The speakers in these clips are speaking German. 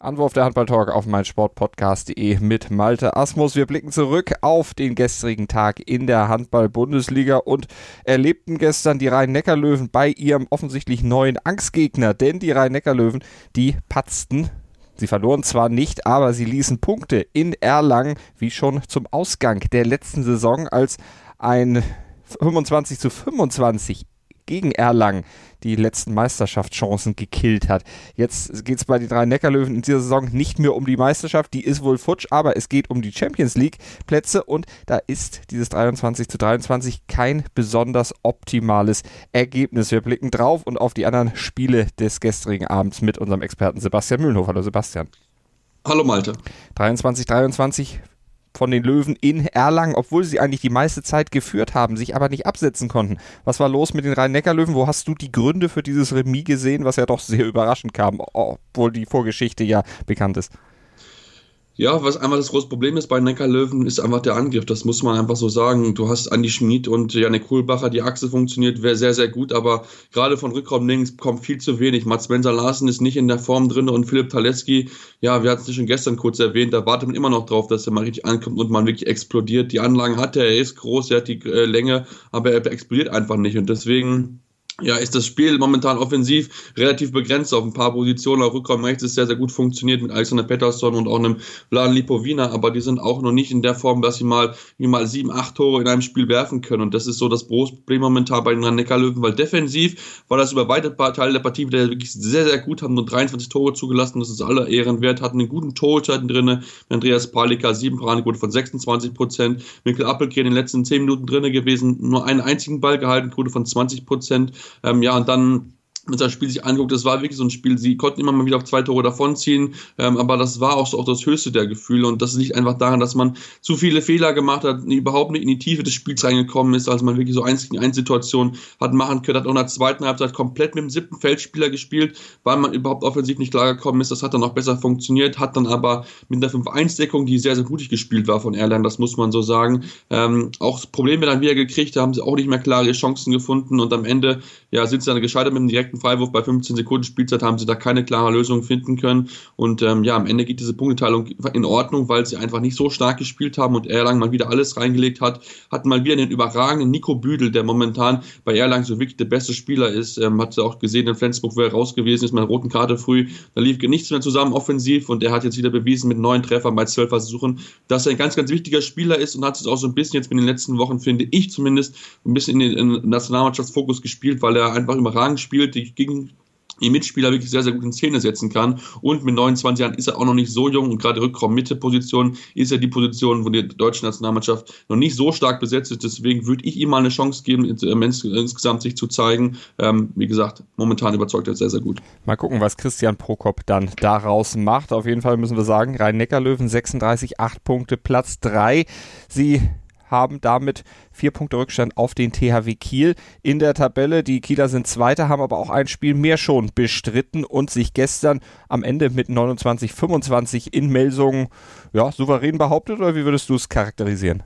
Anwurf der Handball-Talk auf meinsportpodcast.de mit Malte Asmus. Wir blicken zurück auf den gestrigen Tag in der Handball-Bundesliga und erlebten gestern die Rhein-Neckar-Löwen bei ihrem offensichtlich neuen Angstgegner, denn die Rhein-Neckar-Löwen, die patzten Sie verloren zwar nicht, aber sie ließen Punkte in Erlangen, wie schon zum Ausgang der letzten Saison, als ein 25 zu 25 gegen Erlangen die letzten Meisterschaftschancen gekillt hat. Jetzt geht es bei den drei Neckarlöwen in dieser Saison nicht mehr um die Meisterschaft, die ist wohl futsch, aber es geht um die Champions League Plätze und da ist dieses 23 zu 23 kein besonders optimales Ergebnis. Wir blicken drauf und auf die anderen Spiele des gestrigen Abends mit unserem Experten Sebastian Mühlenhof. Hallo Sebastian. Hallo Malte. 23 23 von den Löwen in Erlangen, obwohl sie eigentlich die meiste Zeit geführt haben, sich aber nicht absetzen konnten. Was war los mit den Rhein-Neckar-Löwen? Wo hast du die Gründe für dieses Remis gesehen, was ja doch sehr überraschend kam, obwohl die Vorgeschichte ja bekannt ist? Ja, was einfach das große Problem ist bei Neckarlöwen, ist einfach der Angriff. Das muss man einfach so sagen. Du hast Andi Schmid und Janik Kohlbacher, die Achse funktioniert wäre sehr, sehr gut, aber gerade von Rückraum links kommt viel zu wenig. Mats Spencer Larsen ist nicht in der Form drin und Philipp Taleski, ja, wir hatten es schon gestern kurz erwähnt, da wartet man immer noch drauf, dass er mal richtig ankommt und man wirklich explodiert. Die Anlagen hat er, er ist groß, er hat die äh, Länge, aber er explodiert einfach nicht und deswegen ja, ist das Spiel momentan offensiv relativ begrenzt auf ein paar Positionen. Auch Rückraum rechts ist sehr, sehr gut funktioniert mit Alexander Pettersson und auch einem Vladan Lipovina, aber die sind auch noch nicht in der Form, dass sie mal, wie mal sieben, acht Tore in einem Spiel werfen können. Und das ist so das große Problem momentan bei den Rhein-Neckar-Löwen, weil defensiv war das über weite Teile der Partie wieder wirklich sehr, sehr gut, haben nur 23 Tore zugelassen, das ist aller Ehren wert, hatten einen guten Torhüter drin, Andreas Palika, sieben Paradequote von 26 Prozent, Mikkel Appelke in den letzten zehn Minuten drin gewesen, nur einen einzigen Ball gehalten, Quote von 20 Prozent, ähm, ja, und dann uns das Spiel sich anguckt, das war wirklich so ein Spiel, sie konnten immer mal wieder auf zwei Tore davonziehen, ähm, aber das war auch so auch das höchste der Gefühle. Und das liegt einfach daran, dass man zu viele Fehler gemacht hat, überhaupt nicht in die Tiefe des Spiels reingekommen ist, als man wirklich so eins gegen eins Situationen hat machen können, hat auch in der zweiten Halbzeit komplett mit dem siebten Feldspieler gespielt, weil man überhaupt offensiv nicht klargekommen ist, das hat dann auch besser funktioniert, hat dann aber mit der 5-1-Deckung, die sehr, sehr mutig gespielt war von Erlangen, das muss man so sagen, ähm, auch Probleme dann wieder gekriegt, da haben sie auch nicht mehr klare Chancen gefunden. Und am Ende, ja, sind sie dann gescheitert mit dem direkten direkten Freiwurf bei 15 Sekunden Spielzeit haben sie da keine klare Lösung finden können. Und ähm, ja, am Ende geht diese Punkteteilung in Ordnung, weil sie einfach nicht so stark gespielt haben und Erlangen mal wieder alles reingelegt hat. Hatten mal wieder einen überragenden Nico Büdel, der momentan bei Erlangen so wirklich der beste Spieler ist. Ähm, hat auch gesehen in Flensburg, wo er raus gewesen ist, mit einer roten Karte früh. Da lief nichts mehr zusammen offensiv und er hat jetzt wieder bewiesen mit neun Treffern bei zwölf Versuchen, dass er ein ganz, ganz wichtiger Spieler ist und hat es auch so ein bisschen jetzt in den letzten Wochen, finde ich zumindest, ein bisschen in den Nationalmannschaftsfokus gespielt, weil er einfach überragend spielt. Die gegen die Mitspieler wirklich sehr, sehr gut in Szene setzen kann. Und mit 29 Jahren ist er auch noch nicht so jung und gerade Rückraum-Mitte-Position ist er die Position, wo die deutsche Nationalmannschaft noch nicht so stark besetzt ist. Deswegen würde ich ihm mal eine Chance geben, ähm, insgesamt sich zu zeigen. Ähm, wie gesagt, momentan überzeugt er sehr, sehr gut. Mal gucken, was Christian Prokop dann daraus macht. Auf jeden Fall müssen wir sagen, Rhein-Neckar-Löwen 36, 8 Punkte, Platz 3. Sie haben damit vier Punkte Rückstand auf den THW Kiel in der Tabelle. Die Kieler sind Zweiter, haben aber auch ein Spiel mehr schon bestritten und sich gestern am Ende mit 29-25 in Melsungen ja, souverän behauptet. Oder wie würdest du es charakterisieren?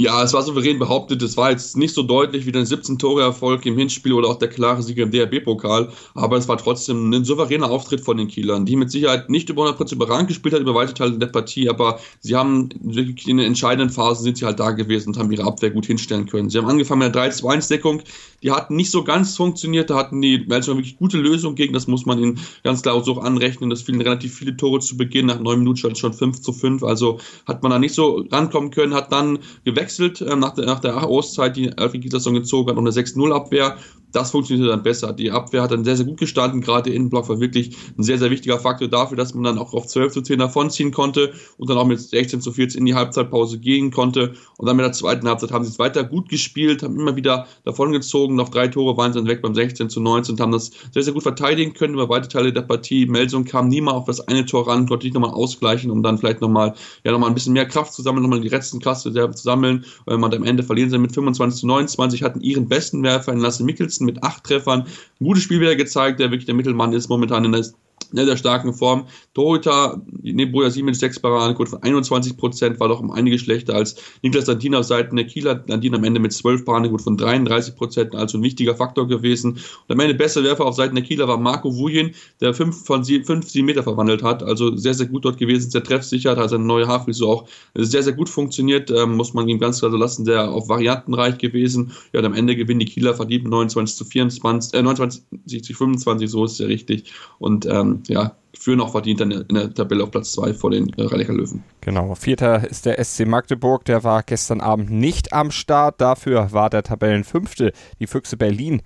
Ja, es war souverän behauptet. Es war jetzt nicht so deutlich wie der 17-Tore-Erfolg im Hinspiel oder auch der klare Sieg im DRB-Pokal, aber es war trotzdem ein souveräner Auftritt von den Kielern, die mit Sicherheit nicht über 100% überragend gespielt hat über weite Teile der Partie, aber sie haben wirklich in den entscheidenden Phasen sind sie halt da gewesen und haben ihre Abwehr gut hinstellen können. Sie haben angefangen mit einer 3-2-1-Deckung, die hat nicht so ganz funktioniert, da hatten die Melzer wirklich gute Lösung gegen, das muss man ihnen ganz klar so anrechnen. Das fielen relativ viele Tore zu Beginn, nach neun Minuten stand schon 5 zu 5, also hat man da nicht so rankommen können, hat dann gewechselt äh, nach, der, nach der Auszeit, die Alfred Gislason gezogen hat, und eine 6-0-Abwehr das funktionierte dann besser. Die Abwehr hat dann sehr, sehr gut gestanden. Gerade der Innenblock war wirklich ein sehr, sehr wichtiger Faktor dafür, dass man dann auch auf 12 zu 10 davonziehen konnte und dann auch mit 16 zu 14 in die Halbzeitpause gehen konnte. Und dann mit der zweiten Halbzeit haben sie es weiter gut gespielt, haben immer wieder davongezogen. Noch drei Tore waren sie dann weg beim 16 zu 19 und haben das sehr, sehr gut verteidigen können über weite Teile der Partie. Melsung kam nie mal auf das eine Tor ran, konnte nicht nochmal ausgleichen, um dann vielleicht nochmal, ja, nochmal ein bisschen mehr Kraft zu sammeln, nochmal die letzten Klasse zu sammeln. Und am Ende verlieren sie mit 25 zu 29, hatten ihren besten Werfer in Lasse Mikkelsen mit acht Treffern. Ein gutes Spiel wieder gezeigt, der wirklich der Mittelmann ist momentan in der in der starken Form. Torhüter, Neboja Siemens, sechs Paradenquote von 21 Prozent, war doch um einige schlechter als Niklas Landin auf Seiten der Kieler. Landin am Ende mit 12 Paradenquote von 33 Prozent, also ein wichtiger Faktor gewesen. Und am Ende beste Werfer auf Seiten der Kieler war Marco Wujin, der fünf von sieben, fünf, sieben Meter verwandelt hat, also sehr, sehr gut dort gewesen, sehr treffsicher, hat seine neue Haarfrisur auch sehr, sehr gut funktioniert, ähm, muss man ihm ganz klar so lassen, sehr auch variantenreich gewesen. Ja, und am Ende gewinnen die Kieler verdient 29 zu 24, äh, 29 zu 25, so ist es ja richtig. Und ähm, ja, führen auch verdient in der, Tabelle auf Platz 2 vor den äh, rhein Löwen. Genau, vierter ist der SC Magdeburg, der war gestern Abend nicht am Start, dafür war der Tabellenfünfte, die Füchse Berlin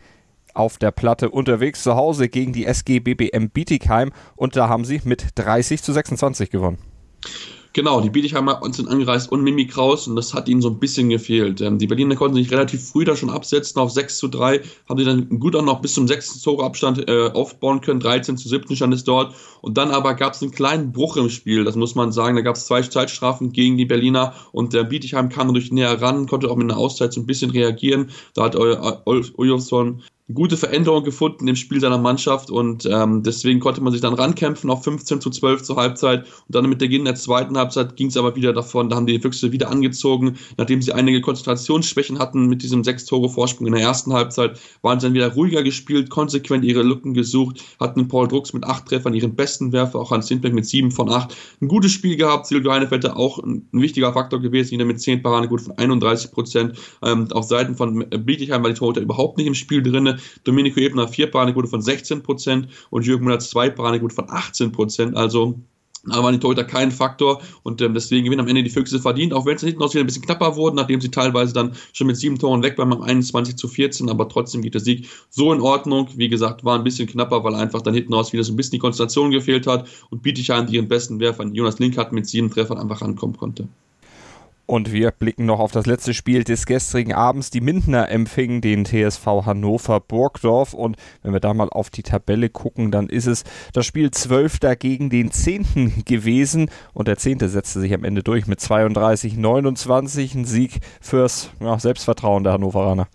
auf der Platte unterwegs zu Hause gegen die SG BBM Bietigheim und da haben sie mit 30 zu 26 gewonnen. Genau, die Biedigheimer sind angereist und Mimi Kraus und das hat ihnen so ein bisschen gefehlt. Ähm, die Berliner konnten sich relativ früh da schon absetzen auf 6 zu 3, haben sie dann gut auch noch bis zum 6. Toreabstand äh, aufbauen können, 13 zu 17 stand es dort und dann aber gab es einen kleinen Bruch im Spiel, das muss man sagen, da gab es zwei Zeitstrafen gegen die Berliner und der Bietigheim kam durch näher ran, konnte auch mit einer Auszeit so ein bisschen reagieren, da hat Olsson gute Veränderung gefunden im Spiel seiner Mannschaft und ähm, deswegen konnte man sich dann rankämpfen auf 15 zu 12 zur Halbzeit und dann mit Beginn der zweiten Halbzeit ging es aber wieder davon, da haben die Füchse wieder angezogen, nachdem sie einige Konzentrationsschwächen hatten mit diesem sechs Tore Vorsprung in der ersten Halbzeit, waren sie dann wieder ruhiger gespielt, konsequent ihre Lücken gesucht, hatten Paul Drucks mit acht Treffern ihren besten Werfer, auch Hans Sindberg mit sieben von acht, ein gutes Spiel gehabt, Silvio Heinefelder auch ein, ein, wichtiger Faktor gewesen, wieder mit zehn Paraden gut von 31 Prozent, ähm, auf Seiten von Bietigheim war die Torhüter überhaupt nicht im Spiel drin, Domenico Ebner vier Panikquote von 16 Prozent und Jürgen Müller zwei Panikquote von 18 Prozent. Also da waren die Torhüter kein Faktor und ähm, deswegen gewinnen am Ende die Füchse verdient, auch wenn es hinten aus wieder ein bisschen knapper wurden, nachdem sie teilweise dann schon mit sieben Toren weg waren beim 21 zu 14, aber trotzdem geht der Sieg so in Ordnung. Wie gesagt, war ein bisschen knapper, weil einfach dann hinten aus wieder so ein bisschen die Konzentration gefehlt hat und Bietigheim, die ihren besten Werfer Jonas Link hat, mit sieben Treffern einfach rankommen konnte. Und wir blicken noch auf das letzte Spiel des gestrigen Abends. Die Mindener empfingen den TSV Hannover Burgdorf. Und wenn wir da mal auf die Tabelle gucken, dann ist es das Spiel 12. gegen den 10. gewesen. Und der 10. setzte sich am Ende durch mit 32, 29. Ein Sieg fürs ja, Selbstvertrauen der Hannoveraner.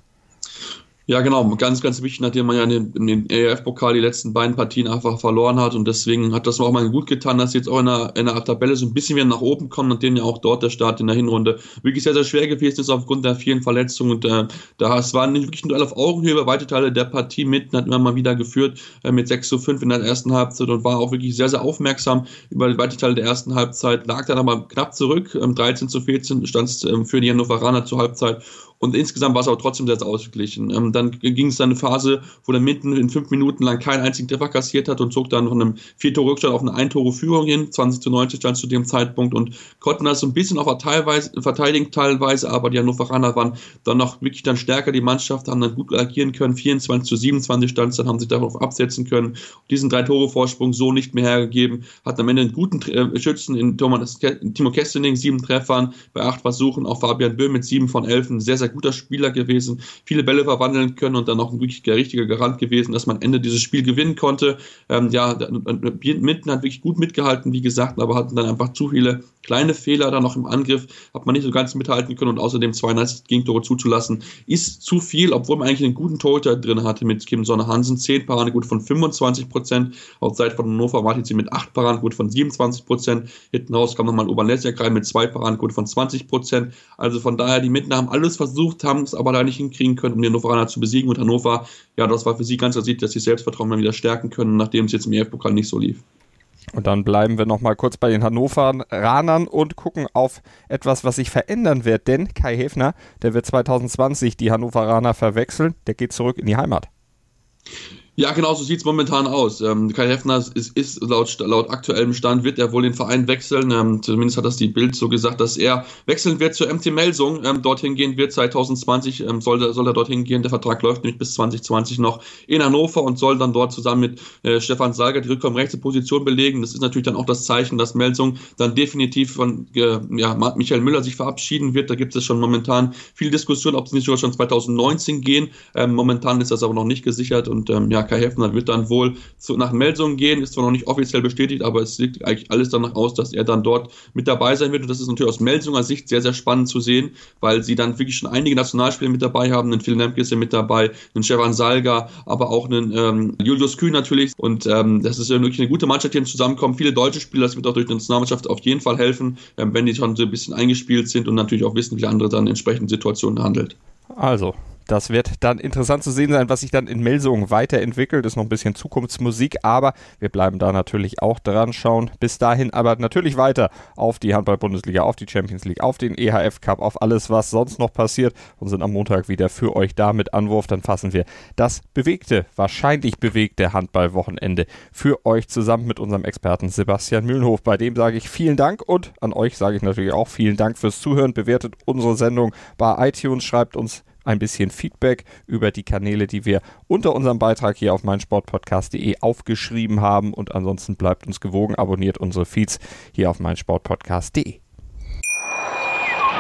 Ja, genau, ganz, ganz wichtig, nachdem man ja in den, ERF-Pokal die letzten beiden Partien einfach verloren hat und deswegen hat das auch mal gut getan, dass sie jetzt auch in der, in der Tabelle so ein bisschen wieder nach oben kommen, nachdem ja auch dort der Start in der Hinrunde wirklich sehr, sehr schwer gewesen ist aufgrund der vielen Verletzungen. Und äh, da es war nicht wirklich ein Duell auf Augenhöhe über weite Teile der Partie mitten, hat immer mal wieder geführt äh, mit 6 zu 5 in der ersten Halbzeit und war auch wirklich sehr, sehr aufmerksam über weite Teile der ersten Halbzeit, lag dann aber knapp zurück, ähm, 13 zu 14 stand es ähm, für die Hannoveraner zur Halbzeit und insgesamt war es aber trotzdem sehr, ausgeglichen. Ähm, dann ging es dann eine Phase, wo der Minden in fünf Minuten lang keinen einzigen Treffer kassiert hat und zog dann von einem Vier-Tore-Rückstand auf eine Ein-Tore-Führung hin. 20 zu 90 stand zu dem Zeitpunkt und konnten das so ein bisschen auch teilweise, verteidigen teilweise, aber die Hannoveraner waren dann noch wirklich dann stärker, die Mannschaft, haben dann gut agieren können. 24 zu 27 stand dann haben sich darauf absetzen können. Und diesen Drei-Tore-Vorsprung so nicht mehr hergegeben, hatten am Ende einen guten äh, Schützen in Thomas, Timo Kestening, sieben Treffern bei acht Versuchen, auch Fabian Böhm mit sieben von elf, ein sehr, sehr guter Spieler gewesen, viele Bälle verwandeln können und dann auch ein wirklich richtiger Garant gewesen, dass man Ende dieses Spiel gewinnen konnte. Ähm, ja, Mitten hat wirklich gut mitgehalten, wie gesagt, aber hatten dann einfach zu viele kleine Fehler dann noch im Angriff, hat man nicht so ganz mithalten können und außerdem 32 Gegentore zuzulassen, ist zu viel, obwohl man eigentlich einen guten Torhüter drin hatte mit Kim Sonne Hansen, 10 Paradegut von 25 Prozent, auf Seite von Hannover Martin sie mit 8 Paradegut von 27 Prozent, hinten raus kam nochmal Oberlesiak rein mit 2 Paradegut von 20 Prozent, also von daher, die Mitten haben alles versucht, haben es aber da nicht hinkriegen können, um die Hannoveraner zu besiegen. Und Hannover, ja, das war für sie ganz ersichtlich, dass sie Selbstvertrauen mal wieder stärken können, nachdem es jetzt im EF-Pokal nicht so lief. Und dann bleiben wir nochmal kurz bei den Hannoveranern und gucken auf etwas, was sich verändern wird. Denn Kai Häfner, der wird 2020 die Hannoveraner verwechseln, der geht zurück in die Heimat. Ja, genau so sieht es momentan aus. Ähm, Kai Heffner ist, ist, laut, laut aktuellem Stand, wird er wohl den Verein wechseln. Ähm, zumindest hat das die Bild so gesagt, dass er wechseln wird zur MT Melsung. Ähm, dorthin gehen wird 2020, ähm, soll, soll er dorthin gehen. Der Vertrag läuft nämlich bis 2020 noch in Hannover und soll dann dort zusammen mit äh, Stefan Salger die rückkommen rechte Position belegen. Das ist natürlich dann auch das Zeichen, dass Melsung dann definitiv von äh, ja, Michael Müller sich verabschieden wird. Da gibt es schon momentan viel Diskussion, ob es nicht sogar schon 2019 gehen. Ähm, momentan ist das aber noch nicht gesichert und ähm, ja, Kai Heffner wird dann wohl zu, nach Melsungen gehen, ist zwar noch nicht offiziell bestätigt, aber es sieht eigentlich alles danach aus, dass er dann dort mit dabei sein wird. Und das ist natürlich aus Melsunger Sicht sehr, sehr spannend zu sehen, weil sie dann wirklich schon einige Nationalspieler mit dabei haben. Einen Phil Nemke ist ja mit dabei, einen Stefan Salga, aber auch einen ähm, Julius Kühn natürlich. Und ähm, das ist ja wirklich eine gute Mannschaft, die zusammenkommen. Viele deutsche Spieler, das wird auch durch die Nationalmannschaft auf jeden Fall helfen, ähm, wenn die schon so ein bisschen eingespielt sind und natürlich auch wissen, wie andere dann in entsprechenden Situationen handelt. Also, das wird dann interessant zu sehen sein, was sich dann in Melsungen weiterentwickelt. Ist noch ein bisschen Zukunftsmusik, aber wir bleiben da natürlich auch dran schauen. Bis dahin aber natürlich weiter auf die Handball-Bundesliga, auf die Champions League, auf den EHF Cup, auf alles, was sonst noch passiert und sind am Montag wieder für euch da mit Anwurf. Dann fassen wir das bewegte, wahrscheinlich bewegte Handballwochenende für euch zusammen mit unserem Experten Sebastian Mühlenhof. Bei dem sage ich vielen Dank und an euch sage ich natürlich auch vielen Dank fürs Zuhören. Bewertet unsere Sendung bei iTunes, schreibt uns ein bisschen Feedback über die Kanäle, die wir unter unserem Beitrag hier auf meinsportpodcast.de aufgeschrieben haben. Und ansonsten bleibt uns gewogen, abonniert unsere Feeds hier auf meinsportpodcast.de.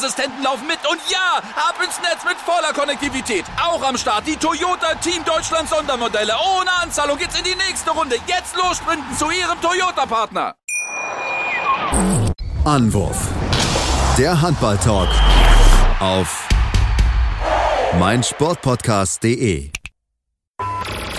Sicherheitsassistenten laufen mit. Und ja, ab ins Netz mit voller Konnektivität. Auch am Start die Toyota Team Deutschland Sondermodelle. Ohne Anzahlung geht's in die nächste Runde. Jetzt los sprinten zu ihrem Toyota-Partner. Anwurf. Der Handball-Talk auf meinsportpodcast.de.